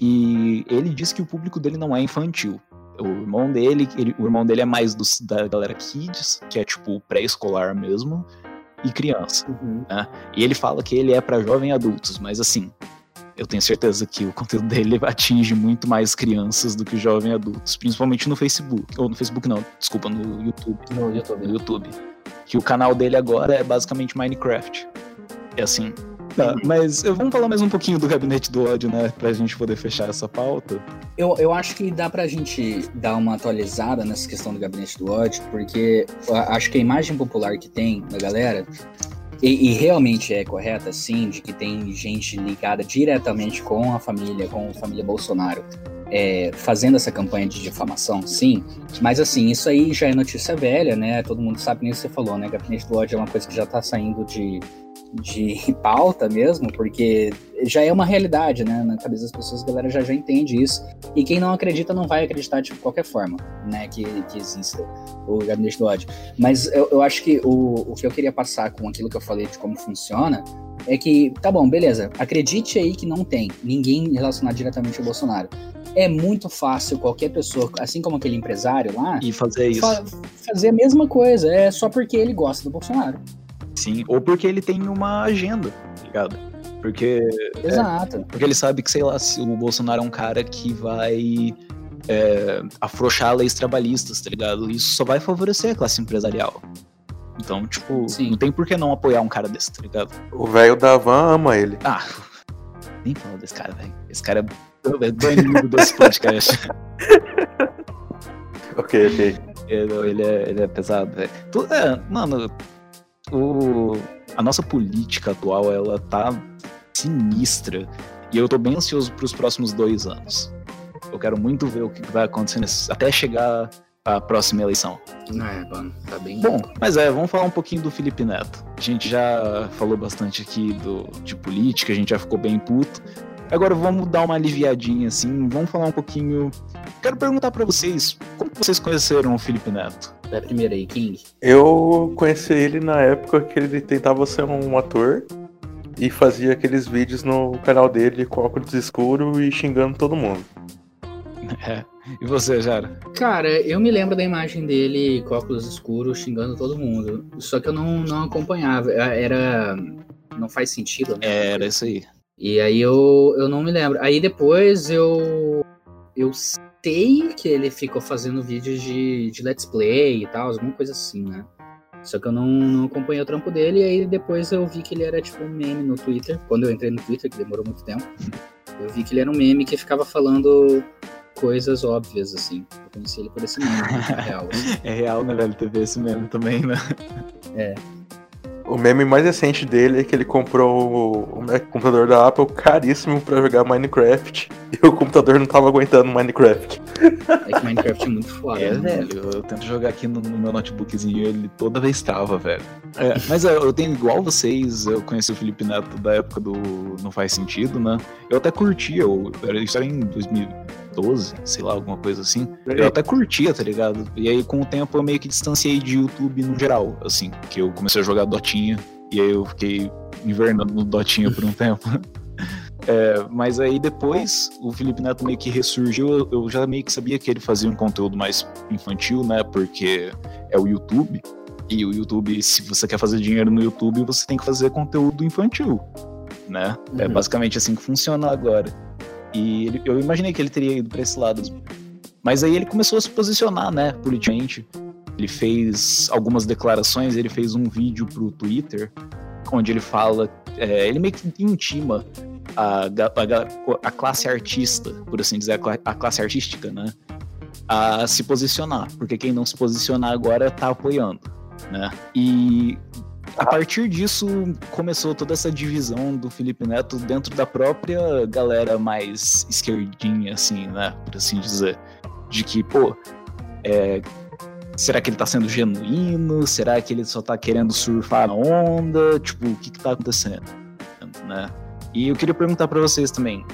E ele disse que o público dele não é infantil. O irmão dele, ele, o irmão dele é mais do, da galera kids, que é tipo pré-escolar mesmo, e criança. Uhum. Né? E ele fala que ele é para jovem adultos, mas assim, eu tenho certeza que o conteúdo dele [laughs] atinge muito mais crianças do que jovem adultos, principalmente no Facebook. Ou no Facebook não, desculpa, no YouTube. No YouTube. No YouTube. Que o canal dele agora é basicamente Minecraft. É assim. Tá, mas vamos falar mais um pouquinho do gabinete do ódio, né? Pra gente poder fechar essa pauta. Eu, eu acho que dá pra gente dar uma atualizada nessa questão do gabinete do ódio, porque acho que a imagem popular que tem da galera e, e, realmente é correta, sim, de que tem gente ligada diretamente com a família, com a família Bolsonaro, é, fazendo essa campanha de difamação, sim. Mas assim, isso aí já é notícia velha, né? Todo mundo sabe nem o que você falou, né? Gabinete do ódio é uma coisa que já tá saindo de, de [laughs] pauta mesmo, porque já é uma realidade, né? Na cabeça das pessoas, a galera já, já entende isso. E quem não acredita não vai acreditar de qualquer forma, né? Que, que exista o gabinete do ódio. Mas eu, eu acho que o, o que eu queria passar com aquilo que eu falei de como funciona é que, tá bom, beleza, acredite aí que não tem ninguém relacionado diretamente ao Bolsonaro. É muito fácil qualquer pessoa, assim como aquele empresário lá, e fazer isso. Fa fazer a mesma coisa, é só porque ele gosta do Bolsonaro. Sim, ou porque ele tem uma agenda, tá ligado? Porque. É, Exato. É, porque ele sabe que, sei lá, se o Bolsonaro é um cara que vai é, afrouxar leis trabalhistas, tá ligado? Isso só vai favorecer a classe empresarial. Então, tipo, Sim. não tem por que não apoiar um cara desse, tá ligado? O velho da van ama ele. Ah, nem fala desse cara, velho. Esse cara é, é banido desse podcast. [laughs] ok, ok. Ele, ele, é, ele é pesado, velho. É, mano, o, a nossa política atual, ela tá sinistra. E eu tô bem ansioso pros próximos dois anos. Eu quero muito ver o que vai acontecer nesse, até chegar a próxima eleição. É, mano, tá bem. Bom, mas é, vamos falar um pouquinho do Felipe Neto. A gente já falou bastante aqui do, de política, a gente já ficou bem puto. Agora vamos dar uma aliviadinha assim, vamos falar um pouquinho. Quero perguntar para vocês, como vocês conheceram o Felipe Neto? Da primeira aí, King? Eu conheci ele na época que ele tentava ser um ator e fazia aqueles vídeos no canal dele com óculos escuro e xingando todo mundo. [laughs] É. E você, Jara? Cara, eu me lembro da imagem dele com óculos escuros xingando todo mundo. Só que eu não, não acompanhava. Era. Não faz sentido, né? Era isso aí. E aí eu, eu não me lembro. Aí depois eu. Eu sei que ele ficou fazendo vídeos de, de let's play e tal, alguma coisa assim, né? Só que eu não, não acompanhei o trampo dele, e aí depois eu vi que ele era tipo um meme no Twitter. Quando eu entrei no Twitter, que demorou muito tempo, eu vi que ele era um meme que ficava falando coisas óbvias, assim. Eu conheci ele por esse meme, é real. Assim. [laughs] É real, né, velho? Teve esse meme também, né? É. O meme mais recente dele é que ele comprou o computador da Apple caríssimo para jogar Minecraft e o computador não tava aguentando Minecraft. É que Minecraft é muito foda, é, né, velho? Eu tento jogar aqui no, no meu notebookzinho ele toda vez trava, velho. É, mas é, eu tenho igual vocês, eu conheci o Felipe Neto da época do Não Faz Sentido, né? Eu até curtia, eu, isso era em 2012, sei lá, alguma coisa assim. Eu até curtia, tá ligado? E aí com o tempo eu meio que distanciei de YouTube no geral, assim, que eu comecei a jogar Dotinha e aí eu fiquei invernando no Dotinha por um [laughs] tempo. [laughs] É, mas aí depois o Felipe Neto meio que ressurgiu. Eu já meio que sabia que ele fazia um conteúdo mais infantil, né? Porque é o YouTube. E o YouTube, se você quer fazer dinheiro no YouTube, você tem que fazer conteúdo infantil, né? É uhum. É basicamente assim que funciona agora. E ele, eu imaginei que ele teria ido para esse lado. Mas aí ele começou a se posicionar, né, politicamente. Ele fez algumas declarações, ele fez um vídeo pro Twitter, onde ele fala, é, ele meio que intima a, a, a, classe artista, por assim dizer, a, classe artística, né? A se posicionar, porque quem não se posicionar agora tá apoiando, né? E a partir disso começou toda essa divisão do Felipe Neto dentro da própria galera mais esquerdinha, assim, né? Por assim dizer. De que, pô, é, será que ele tá sendo genuíno? Será que ele só tá querendo surfar na onda? Tipo, o que que tá acontecendo? Né? E eu queria perguntar para vocês também,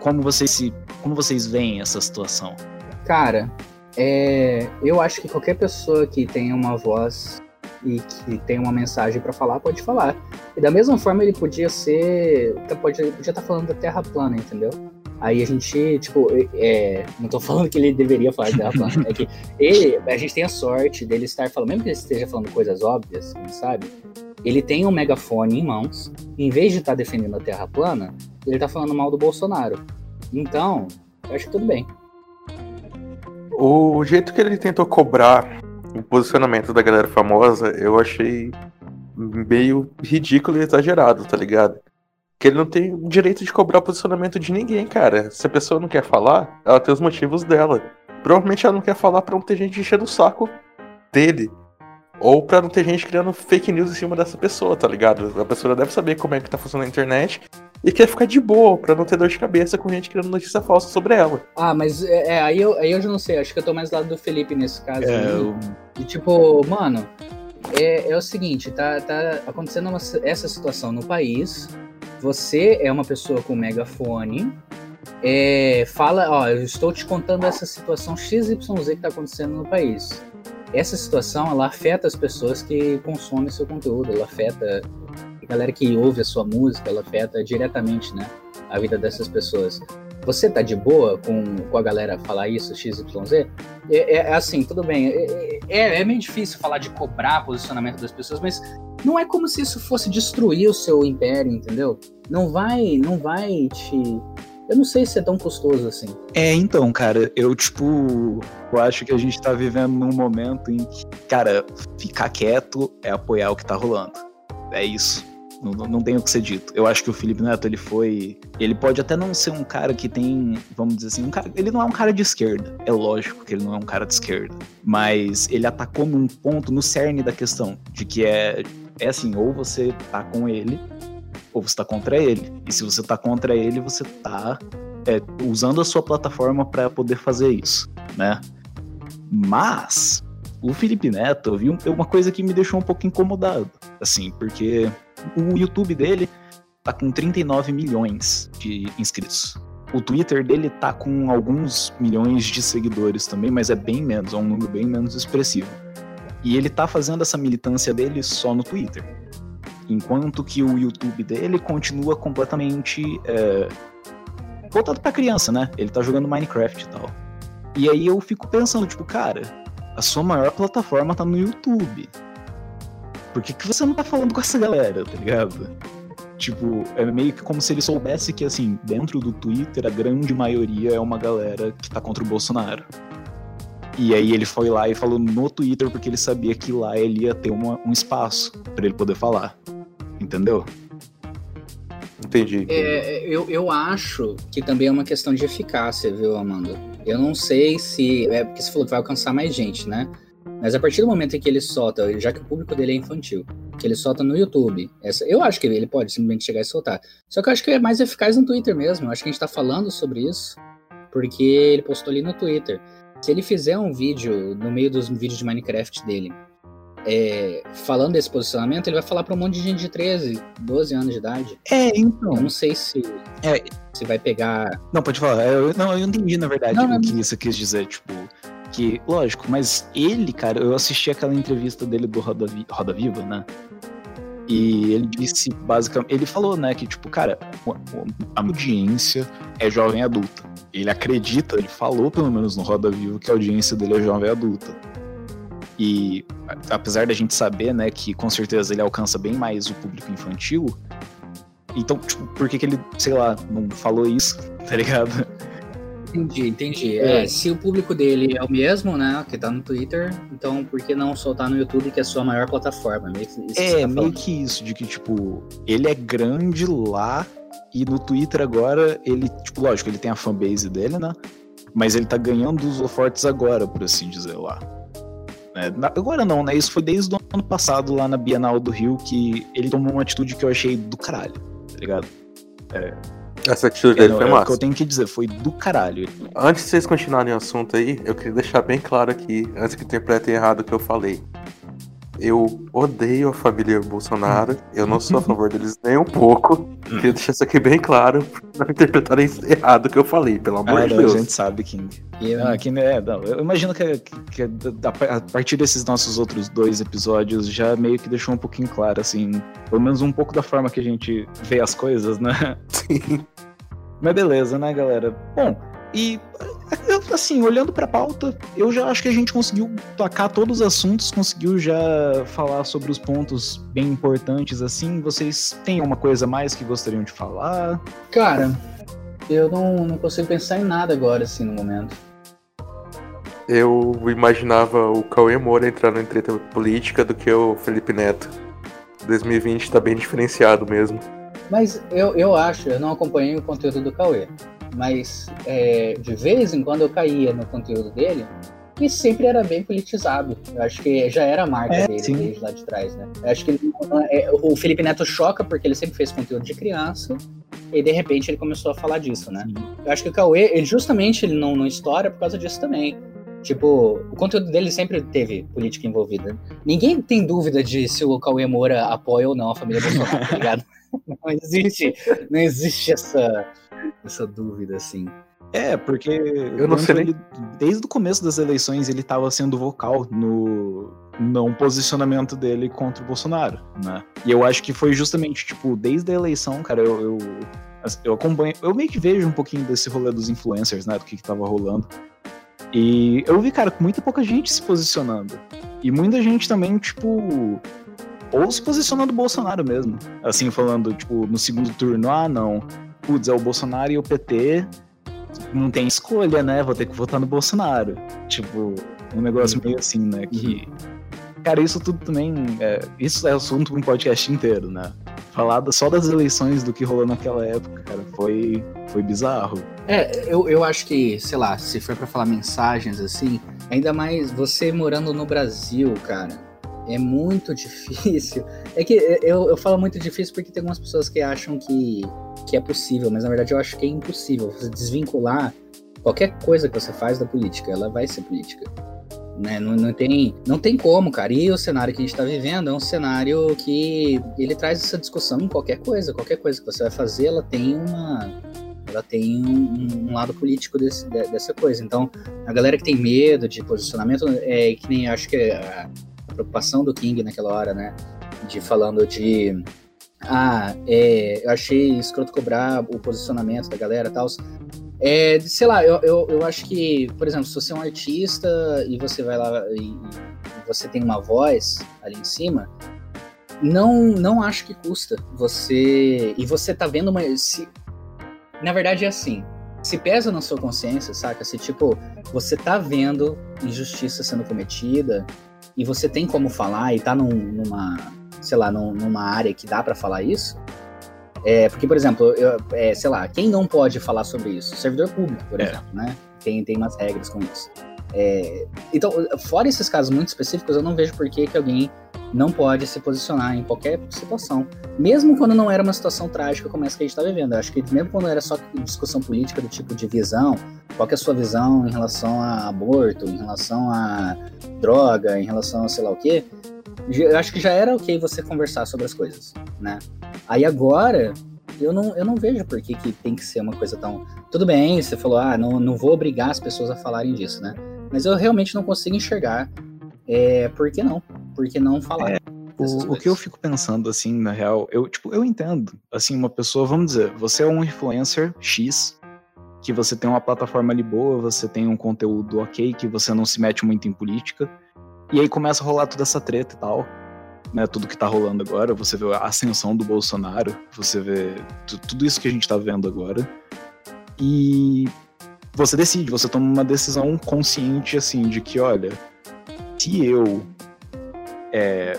como vocês se, como vocês veem essa situação? Cara, é, eu acho que qualquer pessoa que tenha uma voz e que tem uma mensagem para falar pode falar. E da mesma forma ele podia ser, pode, podia estar tá falando da Terra plana, entendeu? Aí a gente, tipo, é, não tô falando que ele deveria falar de Terra plana, é que ele, a gente tem a sorte dele estar falando, mesmo que ele esteja falando coisas óbvias, sabe? Ele tem um megafone em mãos, em vez de estar tá defendendo a Terra plana, ele tá falando mal do Bolsonaro. Então, eu acho que tudo bem. O jeito que ele tentou cobrar o posicionamento da galera famosa, eu achei meio ridículo e exagerado, tá ligado? Que ele não tem o direito de cobrar o posicionamento de ninguém, cara. Se a pessoa não quer falar, ela tem os motivos dela. Provavelmente ela não quer falar pra não ter gente enchendo o saco dele. Ou pra não ter gente criando fake news em cima dessa pessoa, tá ligado? A pessoa deve saber como é que tá funcionando a internet e quer ficar de boa, pra não ter dor de cabeça com gente criando notícia falsa sobre ela. Ah, mas é, é, aí, eu, aí eu já não sei, acho que eu tô mais do lado do Felipe nesse caso. É, eu... E tipo, mano, é, é o seguinte, tá, tá acontecendo uma, essa situação no país, você é uma pessoa com megafone, é, fala, ó, eu estou te contando essa situação XYZ que tá acontecendo no país. Essa situação, ela afeta as pessoas que consomem seu conteúdo, ela afeta galera que ouve a sua música, ela afeta diretamente, né, a vida dessas pessoas. Você tá de boa com, com a galera falar isso, XYZ? É, é, é assim, tudo bem. É, é, é meio difícil falar de cobrar posicionamento das pessoas, mas não é como se isso fosse destruir o seu império, entendeu? Não vai, não vai te. Eu não sei se é tão custoso assim. É, então, cara, eu, tipo, eu acho que a gente tá vivendo num momento em que, cara, ficar quieto é apoiar o que tá rolando. É isso. Não, não tem o que ser dito. Eu acho que o Felipe Neto, ele foi. Ele pode até não ser um cara que tem, vamos dizer assim, um cara, ele não é um cara de esquerda. É lógico que ele não é um cara de esquerda. Mas ele atacou num ponto, no cerne da questão, de que é, é assim, ou você tá com ele, ou você tá contra ele. E se você tá contra ele, você tá é, usando a sua plataforma para poder fazer isso, né? Mas o Felipe Neto, eu vi uma coisa que me deixou um pouco incomodado, assim, porque o YouTube dele tá com 39 milhões de inscritos. O Twitter dele tá com alguns milhões de seguidores também, mas é bem menos, é um número bem menos expressivo. E ele tá fazendo essa militância dele só no Twitter. Enquanto que o YouTube dele continua completamente é, voltado pra criança, né? Ele tá jogando Minecraft e tal. E aí eu fico pensando, tipo, cara, a sua maior plataforma tá no YouTube. Por que, que você não tá falando com essa galera, tá ligado? Tipo, é meio que como se ele soubesse que, assim, dentro do Twitter, a grande maioria é uma galera que tá contra o Bolsonaro. E aí ele foi lá e falou no Twitter porque ele sabia que lá ele ia ter uma, um espaço para ele poder falar. Entendeu? Entendi. É, eu, eu acho que também é uma questão de eficácia, viu, Amanda? Eu não sei se. É porque você falou que vai alcançar mais gente, né? Mas a partir do momento em que ele solta, já que o público dele é infantil, que ele solta no YouTube, essa, eu acho que ele pode simplesmente chegar e soltar. Só que eu acho que é mais eficaz no Twitter mesmo. Eu acho que a gente tá falando sobre isso porque ele postou ali no Twitter. Se ele fizer um vídeo no meio dos vídeos de Minecraft dele, é, falando desse posicionamento, ele vai falar para um monte de gente de 13, 12 anos de idade. É, então. Eu não sei se, é. se vai pegar. Não, pode falar. Eu, não, eu entendi, na verdade, não, o não, que isso quis dizer. Tipo, que, lógico, mas ele, cara, eu assisti aquela entrevista dele do Roda, Roda Viva, né? E ele disse, basicamente, ele falou, né, que, tipo, cara, a audiência é jovem adulta. Ele acredita, ele falou, pelo menos no Roda Viva, que a audiência dele é jovem adulta. E apesar da gente saber, né, que com certeza ele alcança bem mais o público infantil, então, tipo, por que, que ele, sei lá, não falou isso, [laughs] tá ligado? Entendi, entendi. É. é. se o público dele é o mesmo, né, que tá no Twitter, então por que não soltar no YouTube, que é a sua maior plataforma? Meio que é, tá meio que isso, de que, tipo, ele é grande lá e no Twitter agora ele, tipo, lógico, ele tem a fanbase dele, né? Mas ele tá ganhando os fortes agora, por assim dizer lá. É, agora não, né? Isso foi desde o ano passado lá na Bienal do Rio que ele tomou uma atitude que eu achei do caralho, tá ligado? É, essa atitude dele é, foi é massa. O que eu tenho que dizer, foi do caralho. Antes de vocês continuarem o assunto aí, eu queria deixar bem claro aqui, antes que interpretem errado o que eu falei. Eu odeio a família Bolsonaro. Eu não sou a favor deles nem um pouco. Queria deixar isso aqui bem claro pra não interpretarem errado o que eu falei, pelo amor ah, de não, Deus. A gente sabe, King. Eu... Ah, King é, não, eu imagino que, que, a partir desses nossos outros dois episódios já meio que deixou um pouquinho claro, assim, pelo menos um pouco da forma que a gente vê as coisas, né? Sim. Mas beleza, né, galera? Bom, e assim, olhando para a pauta, eu já acho que a gente conseguiu tocar todos os assuntos, conseguiu já falar sobre os pontos bem importantes assim. Vocês têm uma coisa mais que gostariam de falar? Cara, eu não, não consigo pensar em nada agora assim no momento. Eu imaginava o Cauê Moura entrando em treta política do que o Felipe Neto. 2020 tá bem diferenciado mesmo. Mas eu, eu acho, eu não acompanhei o conteúdo do Cauê, mas é, de vez em quando eu caía no conteúdo dele e sempre era bem politizado. Eu acho que já era a marca é, dele sim. desde lá de trás, né? Eu acho que ele, é, o Felipe Neto choca porque ele sempre fez conteúdo de criança e de repente ele começou a falar disso, né? Sim. Eu acho que o Cauê, ele, justamente ele não, não estoura por causa disso também. Tipo, o conteúdo dele sempre teve política envolvida. Ninguém tem dúvida de se o Cauê Moura apoia ou não a família Bolsonaro, tá ligado? [laughs] Não existe, não existe essa, essa dúvida, assim. É, porque eu não sei ele, desde o começo das eleições ele estava sendo vocal no não posicionamento dele contra o Bolsonaro, né? E eu acho que foi justamente tipo desde a eleição, cara, eu, eu, eu acompanho, eu meio que vejo um pouquinho desse rolê dos influencers, né, do que, que tava rolando. E eu vi, cara, muita pouca gente se posicionando. E muita gente também, tipo, ou se posicionando o Bolsonaro mesmo. Assim, falando, tipo, no segundo turno, ah, não. Putz, é o Bolsonaro e o PT. Não tem escolha, né? Vou ter que votar no Bolsonaro. Tipo, um negócio uhum. meio assim, né? Que. Cara, isso tudo também. É, isso é assunto para um podcast inteiro, né? Falar só das eleições do que rolou naquela época, cara, foi, foi bizarro. É, eu, eu acho que, sei lá, se for para falar mensagens assim, ainda mais você morando no Brasil, cara é muito [laughs] difícil. É que eu, eu falo muito difícil porque tem algumas pessoas que acham que, que é possível, mas na verdade eu acho que é impossível. Você desvincular qualquer coisa que você faz da política, ela vai ser política. Né? Não, não, tem, não tem como, cara. E o cenário que a gente está vivendo é um cenário que ele traz essa discussão em qualquer coisa. Qualquer coisa que você vai fazer, ela tem uma. Ela tem um, um lado político desse, dessa coisa. Então, a galera que tem medo de posicionamento, é que nem acho que preocupação do King naquela hora, né? De falando de. Ah, é, eu achei escroto cobrar o posicionamento da galera e tal. É, sei lá, eu, eu, eu, acho que, por exemplo, se você é um artista e você vai lá e, e você tem uma voz ali em cima, não não acho que custa você e você tá vendo uma se, na verdade é assim se pesa na sua consciência saca se tipo você tá vendo injustiça sendo cometida e você tem como falar e tá num, numa, sei lá, num, numa área que dá para falar isso, é, porque, por exemplo, eu, é, sei lá, quem não pode falar sobre isso? Servidor público, por é. exemplo, né? Tem, tem umas regras com isso. É, então, fora esses casos muito específicos, eu não vejo por que, que alguém não pode se posicionar em qualquer situação. Mesmo quando não era uma situação trágica como essa que a gente está vivendo. Eu acho que mesmo quando era só discussão política do tipo de visão, qual é a sua visão em relação a aborto, em relação a droga, em relação a sei lá o quê, eu acho que já era ok você conversar sobre as coisas, né? Aí agora, eu não, eu não vejo por que, que tem que ser uma coisa tão. Tudo bem, você falou, ah, não, não vou obrigar as pessoas a falarem disso, né? Mas eu realmente não consigo enxergar é, por que não? Por que não falar? É, o, o, que eu fico pensando, assim, na real, eu, tipo, eu entendo. Assim, uma pessoa, vamos dizer, você é um influencer X, que você tem uma plataforma ali boa, você tem um conteúdo ok, que você não se mete muito em política, e aí começa a rolar toda essa treta e tal. Né, tudo que tá rolando agora, você vê a ascensão do Bolsonaro, você vê tudo isso que a gente tá vendo agora. E você decide, você toma uma decisão consciente assim de que, olha, se eu. É,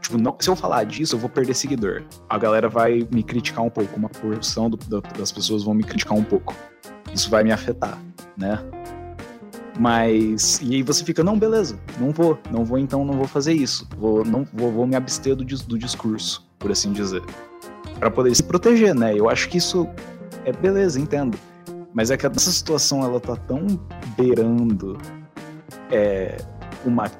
tipo, não, se eu falar disso, eu vou perder seguidor. A galera vai me criticar um pouco, uma porção do, das pessoas vão me criticar um pouco. Isso vai me afetar, né? Mas. E aí você fica, não, beleza, não vou, não vou então, não vou fazer isso. Vou, não, vou, vou me abster do, do discurso, por assim dizer. para poder se proteger, né? Eu acho que isso é beleza, entendo. Mas é que essa situação ela tá tão beirando é, uma,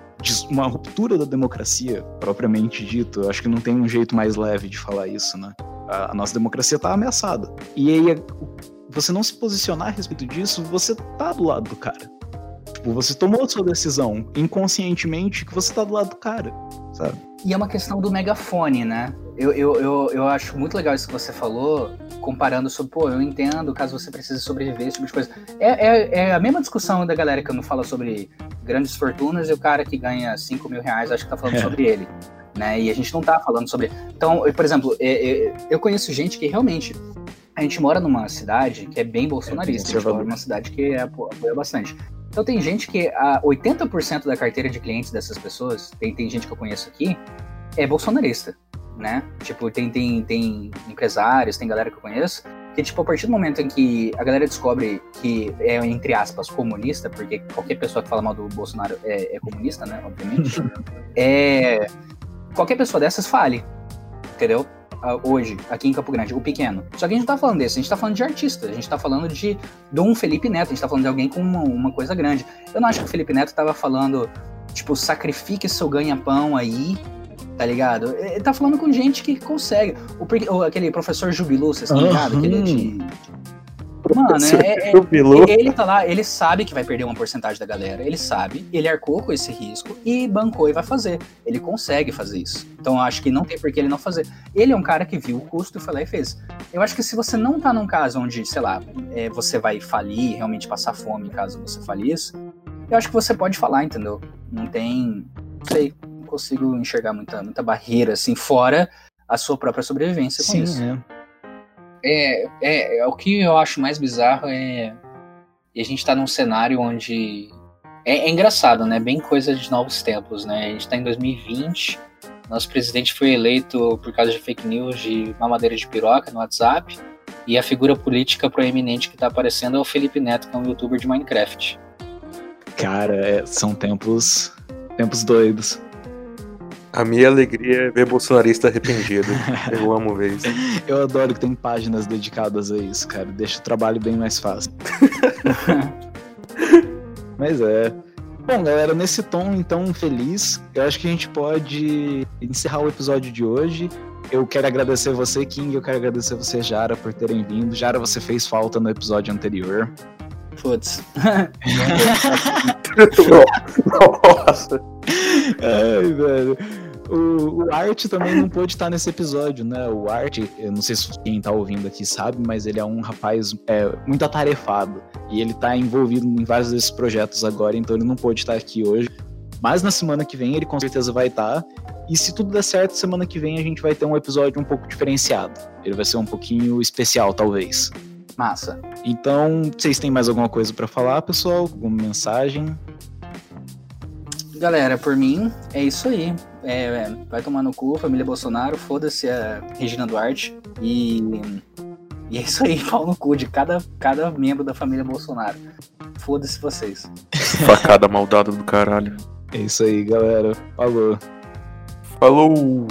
uma ruptura da democracia, propriamente dito. Eu acho que não tem um jeito mais leve de falar isso, né? A, a nossa democracia tá ameaçada. E aí, você não se posicionar a respeito disso, você tá do lado do cara. Tipo, você tomou a sua decisão inconscientemente que você tá do lado do cara, sabe? E é uma questão do megafone, né? Eu, eu, eu, eu acho muito legal isso que você falou, comparando sobre, pô, eu entendo caso você precise sobreviver, esse tipo de coisa. É, é, é, a mesma discussão da galera que não fala sobre grandes fortunas e o cara que ganha 5 mil reais acho que tá falando é. sobre ele. Né? E a gente não tá falando sobre. Então, eu, por exemplo, eu, é, é, eu conheço gente que realmente. A gente mora numa cidade que é bem bolsonarista, é, a gente mora numa cidade que apoia bastante. Então tem gente que a 80% da carteira de clientes dessas pessoas, tem, tem gente que eu conheço aqui, é bolsonarista, né? Tipo, tem, tem, tem empresários, tem galera que eu conheço, que, tipo, a partir do momento em que a galera descobre que é, entre aspas, comunista, porque qualquer pessoa que fala mal do Bolsonaro é, é comunista, né? Obviamente. [laughs] é, qualquer pessoa dessas fale, entendeu? Hoje, aqui em Campo Grande, o pequeno. Só que a gente não tá falando desse, a gente tá falando de artista, a gente tá falando de, um Felipe Neto, a gente tá falando de alguém com uma, uma coisa grande. Eu não acho que o Felipe Neto tava falando, tipo, sacrifique seu ganha-pão aí, tá ligado? Ele tá falando com gente que consegue. O, aquele professor Jubilu, vocês estão ligados? Aquele é de Mano, é, é, ele tá lá, ele sabe que vai perder uma porcentagem da galera, ele sabe, ele arcou com esse risco e bancou e vai fazer. Ele consegue fazer isso. Então eu acho que não tem por que ele não fazer. Ele é um cara que viu o custo e foi lá e fez. Eu acho que se você não tá num caso onde, sei lá, é, você vai falir, realmente passar fome caso você fale isso, eu acho que você pode falar, entendeu? Não tem. Não sei, não consigo enxergar muita, muita barreira assim, fora a sua própria sobrevivência com Sim, isso. É. É, é, é, o que eu acho mais bizarro é a gente tá num cenário onde é, é, engraçado, né? Bem coisa de novos tempos, né? A gente tá em 2020, nosso presidente foi eleito por causa de fake news de mamadeira de piroca no WhatsApp, e a figura política proeminente que tá aparecendo é o Felipe Neto, que é um youtuber de Minecraft. Cara, é, são tempos tempos doidos. A minha alegria é ver bolsonarista arrependido. [laughs] Eu amo ver isso. Eu adoro que tem páginas dedicadas a isso, cara. Deixa o trabalho bem mais fácil. [laughs] Mas é. Bom, galera, nesse tom então feliz, eu acho que a gente pode encerrar o episódio de hoje. Eu quero agradecer você, King, eu quero agradecer você, Jara, por terem vindo. Jara, você fez falta no episódio anterior. Putz. Nossa. Ai, velho. O, o Art também não pôde estar nesse episódio, né? O Art, eu não sei se quem tá ouvindo aqui sabe, mas ele é um rapaz é, muito atarefado. E ele tá envolvido em vários desses projetos agora, então ele não pôde estar aqui hoje. Mas na semana que vem ele com certeza vai estar. E se tudo der certo, semana que vem a gente vai ter um episódio um pouco diferenciado. Ele vai ser um pouquinho especial, talvez. Massa. Então, vocês têm mais alguma coisa para falar, pessoal? Alguma mensagem? Galera, por mim, é isso aí. É, é, vai tomar no cu, família Bolsonaro, foda-se a Regina Duarte. E, e é isso aí, [laughs] pau no cu de cada, cada membro da família Bolsonaro. Foda-se vocês. Facada maldada do caralho. É isso aí, galera. Falou. Falou!